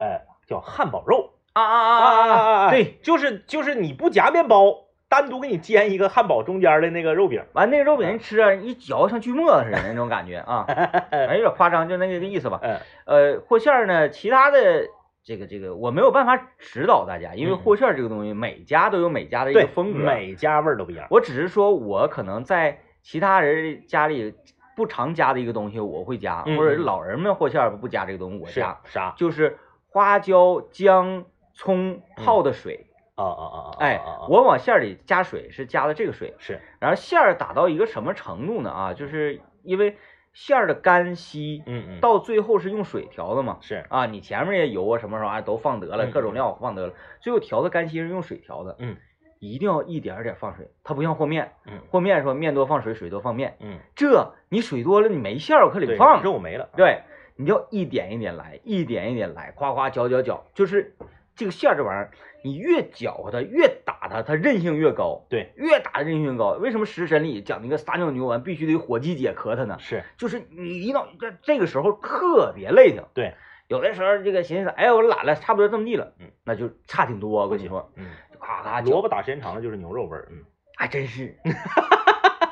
哎，叫汉堡肉啊啊啊啊啊！对，，就是就是你不夹面包，单独给你煎一个汉堡中间的那个肉饼。完那个肉饼一吃啊，一嚼像锯末似的那种感觉啊，哎，有点夸张，就那个意思吧。呃，和馅儿呢，其他的这个这个我没有办法指导大家，因为嗯和馅儿这个东西每家都有每家的一个，风格。每家味儿都不一样。我只是说我可能在其他人家里不常加的一个东西我会加，或者老人们和馅儿不加这个东西我加，啥？就是花椒、姜、葱泡的水。啊啊啊啊！哎我往馅儿里加水是加的这个水，是。然后馅儿打到一个什么程度呢？啊，就是因为馅儿的干稀，嗯嗯，到最后是用水调的嘛。是。啊，你前面也油啊什么玩意儿都放得了，嗯各种料放得了，最后调的干稀是用水调的。嗯，一定要一点儿点儿放水，它不像和面，嗯。和面说面多放水，水多放面，嗯，这你水多了你没馅儿我可对里放，肉没了。对，你要一点一点来，一点一点来，夸夸搅搅搅，就是这个馅儿这玩意儿，你越搅和它，越打它，它韧性越高。对，越打韧性越高。为什么食神里讲那个撒尿牛丸必须得火鸡解壳它呢？是就是你一到这这个时候特别累挺。对，有的时候这个寻思，哎，我懒了，差不多这么地了，嗯，那就差挺多。我跟你说，嗯，咔咔搅，萝卜打时间长了就是牛肉味儿。嗯还真是。*laughs*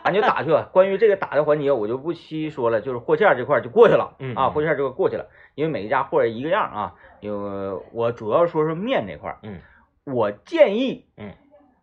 俺就打去吧。关于这个打的环节，我就不细说了，就是和馅这块就过去了。啊，嗯啊和馅这块过去了，因为每一家和一个样啊。因为我主要说说面这块，嗯我建议，嗯，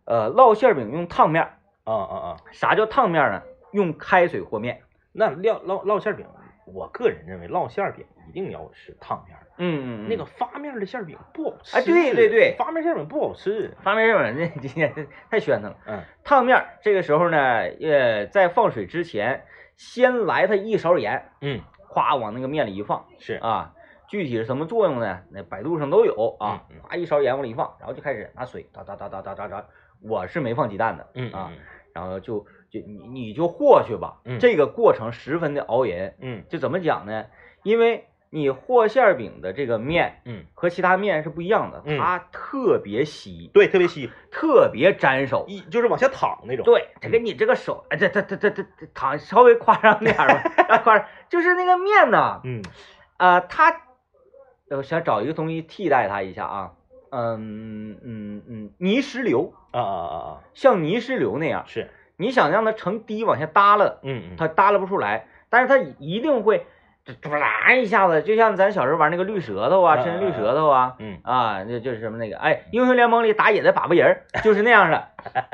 呃，烙馅饼用烫面。啊啊啊！啥叫烫面呢？用开水和面。那烙烙烙馅儿饼，我个人认为烙馅儿饼一定要是烫面儿的。嗯嗯，那个发面儿的馅儿饼不好吃。哎对对对发面儿馅儿饼不好吃。发面馅饼那 *laughs* 今天太喧腾了。嗯烫面儿这个时候呢，呃，在放水之前，先来它一勺盐，嗯，咵往那个面里一放是啊。具体是什么作用呢？那百度上都有啊一勺盐往里一放，然后就开始拿水哒哒哒哒哒哒哒我是没放鸡蛋的，嗯啊，然后就就你你就和去吧，嗯。这个过程十分的熬人，嗯。就怎么讲呢？因为你和馅儿饼的这个面嗯，和其他面是不一样的，嗯。它特别稀，对，特别稀，特别粘手。一就是往下淌那种。对，这个你这个手，哎，这这这这这这躺稍微夸张点儿吧，*laughs* 啊夸张，就是那个面呢，嗯。呃，它，呃，想找一个东西替代它一下啊，嗯嗯嗯，泥石流，啊啊啊啊，像泥石流那样，是，你想让它成滴往下耷拉，嗯嗯，它耷拉不出来，但是它一定会，唰啦一下子，就像咱小时候玩那个绿舌头啊，嗯伸绿舌头啊，嗯啊，那就是什么那个，哎，英雄联盟里打野的粑粑人儿就是那样的，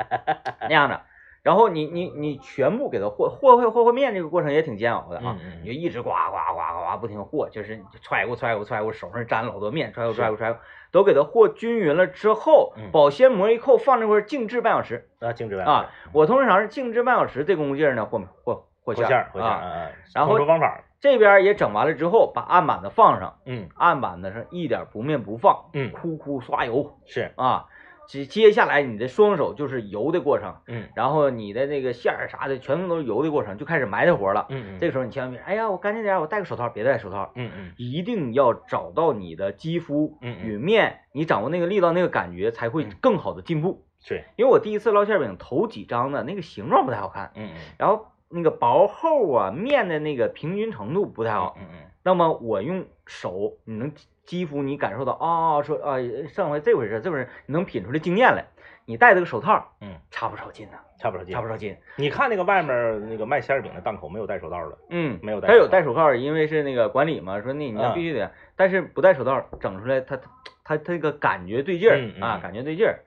*laughs* 那样的。然后你你你全部给它和和和和和面，这个过程也挺煎熬的啊，你就一直呱呱呱呱呱不停和，就是你揣过揣过揣过，手上沾老多面，揣过揣过揣过，都给它和均匀了之后嗯，保鲜膜一扣，放这块静置半小时啊，静止版啊。我通常是静置半小时，这功夫劲儿呢和和和和馅儿和馅儿啊。啊，然后方法，这边也整完了之后，把案板子放上，嗯案板子上一点不面不放，嗯哭哭刷油是，啊。接接下来你的双手就是油的过程，嗯。然后你的那个馅儿啥的全部都是油的过程，就开始埋汰活了。嗯嗯，这个时候你千万别，哎呀，我干净点儿，我戴个手套，别戴手套，嗯嗯。一定要找到你的肌肤与面，你掌握那个力道、那个感觉，才会嗯。更好的进步。是，因为我第一次烙馅饼，头几张的那个形状不太好看，嗯嗯。然后那个薄厚啊，面的那个平均程度不太好。嗯嗯那么我用手，你能肌肤你感受到啊、说啊、上回这回事，这回事，你能品出来经验来。你戴这个手套，嗯，差不少劲呢，差不少劲差。不少劲。你看那个外面那个卖馅儿饼的档口没有戴手套的，嗯，没有戴他有戴手套，因为是那个管理嘛，说那你那嗯必须得，但是不戴手套整出来，他他他他这个感觉对劲儿、嗯嗯啊，嗯感觉对劲儿。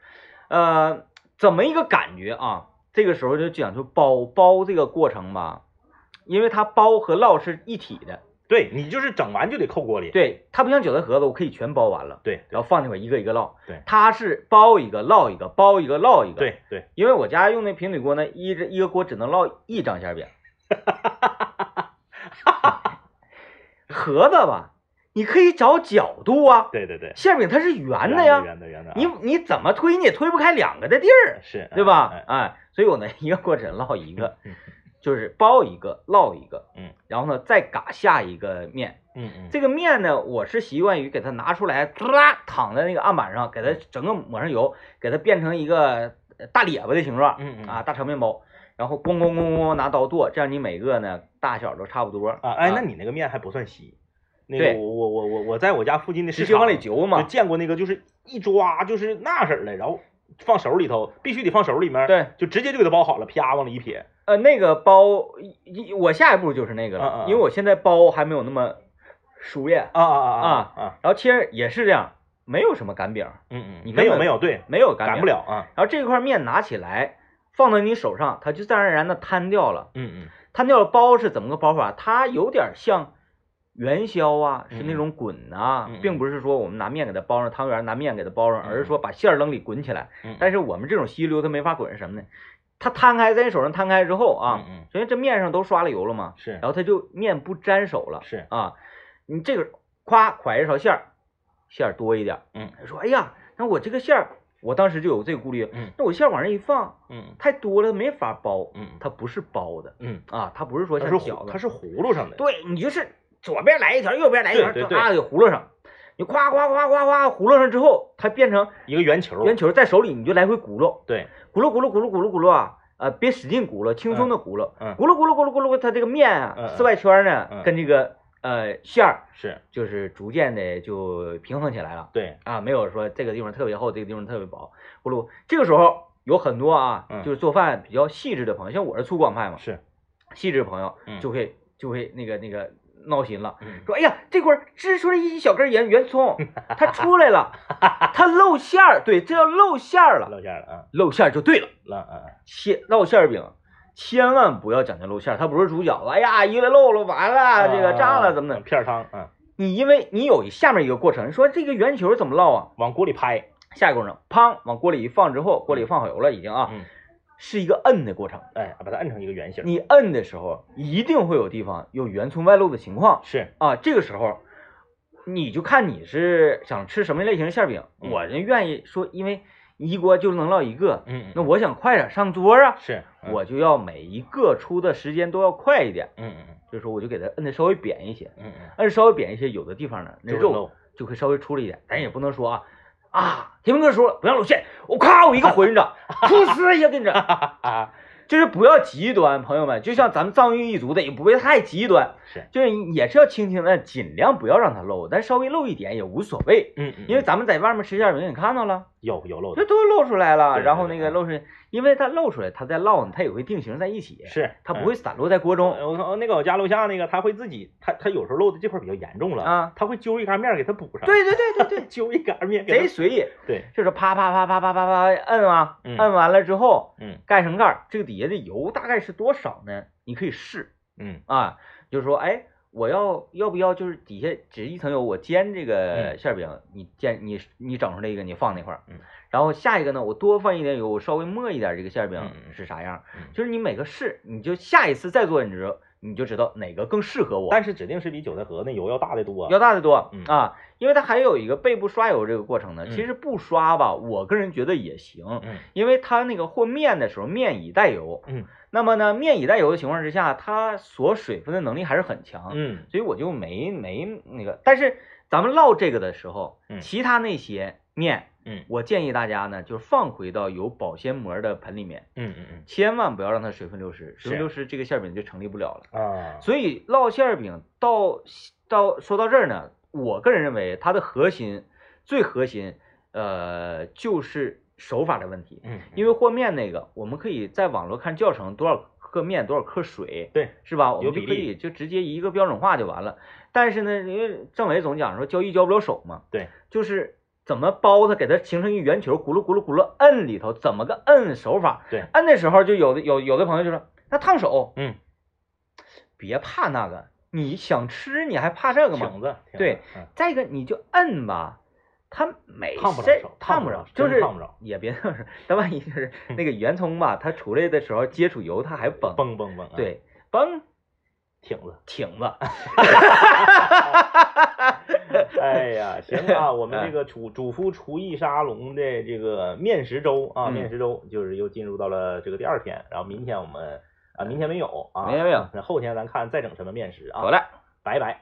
呃，怎么一个感觉啊？这个时候就讲究包包这个过程吧，因为它包和烙是一体的，对你就是整完就得扣锅里。对，它不像韭菜盒子，我可以全包完了，对然后放那块一个一个烙，对它是包一个烙一个，包一个烙一个，，对对，因为我家用那平底锅呢，一只一个锅只能烙一张馅儿饼。盒子吧，你可以找角度啊，对对对，馅饼它是圆的呀，圆的圆的啊，你你怎么推你也推不开两个的地儿，是对吧哎？哎，所以我呢一个锅只能烙一个，*laughs* 嗯就是包一个烙一个，嗯，然后呢再嘎下一个面，嗯嗯，这个面呢，我是习惯于给它拿出来，滋啦躺在那个案板上，给它整个抹上油，给它变成一个呃大咧巴的形状，嗯嗯。啊，大长面包，然后咣咣咣咣拿刀剁，这样你每个呢大小都差不多啊，哎，那你那个面还不算稀。那个对我我我我我在我家附近的市直接往里场就揪嘛，见过那个，就是一抓就是那色儿的，然后放手里头，必须得放手里面，，对，就直接就给它包好了，啪往里一撇。呃，那个包，一一我下一步就是那个了，嗯嗯嗯因为我现在包还没有那么熟练，啊啊啊啊啊！然后其实也是这样，没有什么擀饼，嗯嗯，你没有没有，对，没有擀擀不，了啊。然后这块面拿起来放到你手上，它就自然而然的摊掉了。嗯嗯摊掉了包是怎么个包法？它有点像元宵啊，嗯是那种滚啊，嗯嗯并不是说我们拿面给它包上，汤圆拿面给它包上，嗯而是说把馅儿扔里滚起来。嗯，但是我们这种稀溜它没法滚是什么呢？它摊开在你手上摊开之后啊，首先这面上都刷了油了嘛，是然后它就面不沾手了是，啊。你这个夸蒯一勺馅儿，馅儿多一点，嗯说哎呀，那我这个馅儿，我当时就有这个顾虑，嗯那我馅儿往上一放嗯太多了没法包，嗯它不是包的嗯，啊，它不是说像饺子它，是葫芦上的。对你就是左边来一条，右边来一条，对对对。啊给葫芦上，你夸夸夸夸夸葫芦上之后，它变成一个圆球。圆球，在手里你就来回鼓噜，对，鼓捣鼓捣鼓捣鼓捣鼓捣啊，呃，别使劲鼓噜，轻松的鼓捣，嗯鼓捣鼓捣鼓捣鼓捣，它这个面啊四外圈呢嗯。跟这个呃馅儿是，就是逐渐的就平衡起来了对，啊，没有说这个地方特别厚，这个地方特别薄，咕噜这个时候有很多啊，嗯。就是做饭比较细致的朋友，像我是粗犷派嘛，是，细致的朋友嗯。就会就会那个那个闹心了。嗯说，哎呀，这块儿支出来一小根圆圆葱，*laughs* 它出来了，*laughs* 它露馅儿，对，这要露馅儿了，露馅了啊，露馅儿就对了。露啊，切烙馅儿饼，千万不要讲究露馅儿，它不是煮饺子，哎呀，一个漏了，完了，这个炸了怎么的？片儿汤啊，你因为你有下面一个过程，你说这个圆球怎么烙啊？往锅里拍。下一个过程，砰，往锅里一放之后，锅里放好油了已经啊，嗯，是一个摁的过程。哎，把它摁成一个圆形。你摁的时候，一定会有地方有圆葱外露的情况。是，啊，这个时候你就看你是想吃什么类型的馅儿饼。嗯我人愿意说，因为一锅就能烙一个，嗯，那我想快点上桌啊，是，我就要每一个出的时间都要快一点，嗯嗯就是说我就给它摁的稍微扁一些，嗯嗯摁稍微扁一些，有的地方呢那肉就会漏就会稍微出了一点，咱也不能说啊啊，天明哥说了不让露馅，我咔我一个火云掌，噗呲一下给你整，啊，就是不要极端，朋友们，就像咱们藏玉一族的也不会太极端，是，就是也是要轻轻的，尽量不要让它漏，但稍微漏一点也无所谓，嗯嗯，因为咱们在外面吃馅饼，你看到了。有有漏的，这都露出来了，对然后那个露出来，因为它露出来，它再烙呢，它也会定型在一起，是，它不会散落在锅中。呃我说那个我家楼下那个，他会自己，他他有时候漏的这块比较严重了啊，他会揪一杆面给它补上，，对对对对对，*laughs* 揪一杆面贼随意，对，就是啪啪啪啪啪啪啪摁啊，嗯摁完了之后嗯盖上盖儿，这个底下的油大概是多少呢？你可以试嗯啊，就是说，哎，我要要不要就是底下只一层油，我煎这个嗯。馅饼，你煎你你整出来一个，你放那块儿，嗯，然后下一个呢，我多放一点油，我稍微磨一点这个馅饼是啥样。嗯，就是你每个试，你就下一次再做，你知道你就知道哪个更适合我。但是指定是比韭菜盒那油要大的多，要大的多嗯啊，因为它还有一个背部刷油这个过程呢。嗯其实不刷吧，我个人觉得也行，嗯因为它那个和面的时候面已带油，嗯那么呢面已带油的情况之下，它锁水分的能力还是很强，嗯所以我就没没那个。但是咱们烙这个的时候，嗯其他那些面，嗯我建议大家呢就放回到有保鲜膜的盆里面，嗯嗯嗯千万不要让它水分流失，水分流失这个馅饼就成立不了了。啊，所以烙馅儿饼到到说到这儿呢，我个人认为它的核心最核心，呃，就是手法的问题。嗯，因为和面那个，我们可以在网络看教程，多少克面多少克水，对，是吧？我们就可以就直接一个标准化就完了。但是呢，因为政委总讲说交易交不了手嘛，对，就是怎么包它，给它形成一圆球，咕噜咕噜咕噜摁里头，怎么个摁手法？对。摁的时候就有的有有的朋友就说那烫手，嗯，别怕那个，你想吃你还怕这个吗？挺子，挺子对，嗯。再一个你就摁吧，它没事烫不着手烫不着，就是烫不着也别这么说，它万一就是那个圆葱吧，它出来的时候接触油它还崩，嘣嘣嘣，啊，对，崩挺子。挺子，*laughs* 哎呀，行啊，*laughs* 我们这个主主夫厨艺沙龙的这个面食周啊，嗯面食周就是又进入到了这个第二天，然后明天我们啊，明天没有啊，明天没有，那后天咱看再整什么面食啊，好，嘞。拜拜。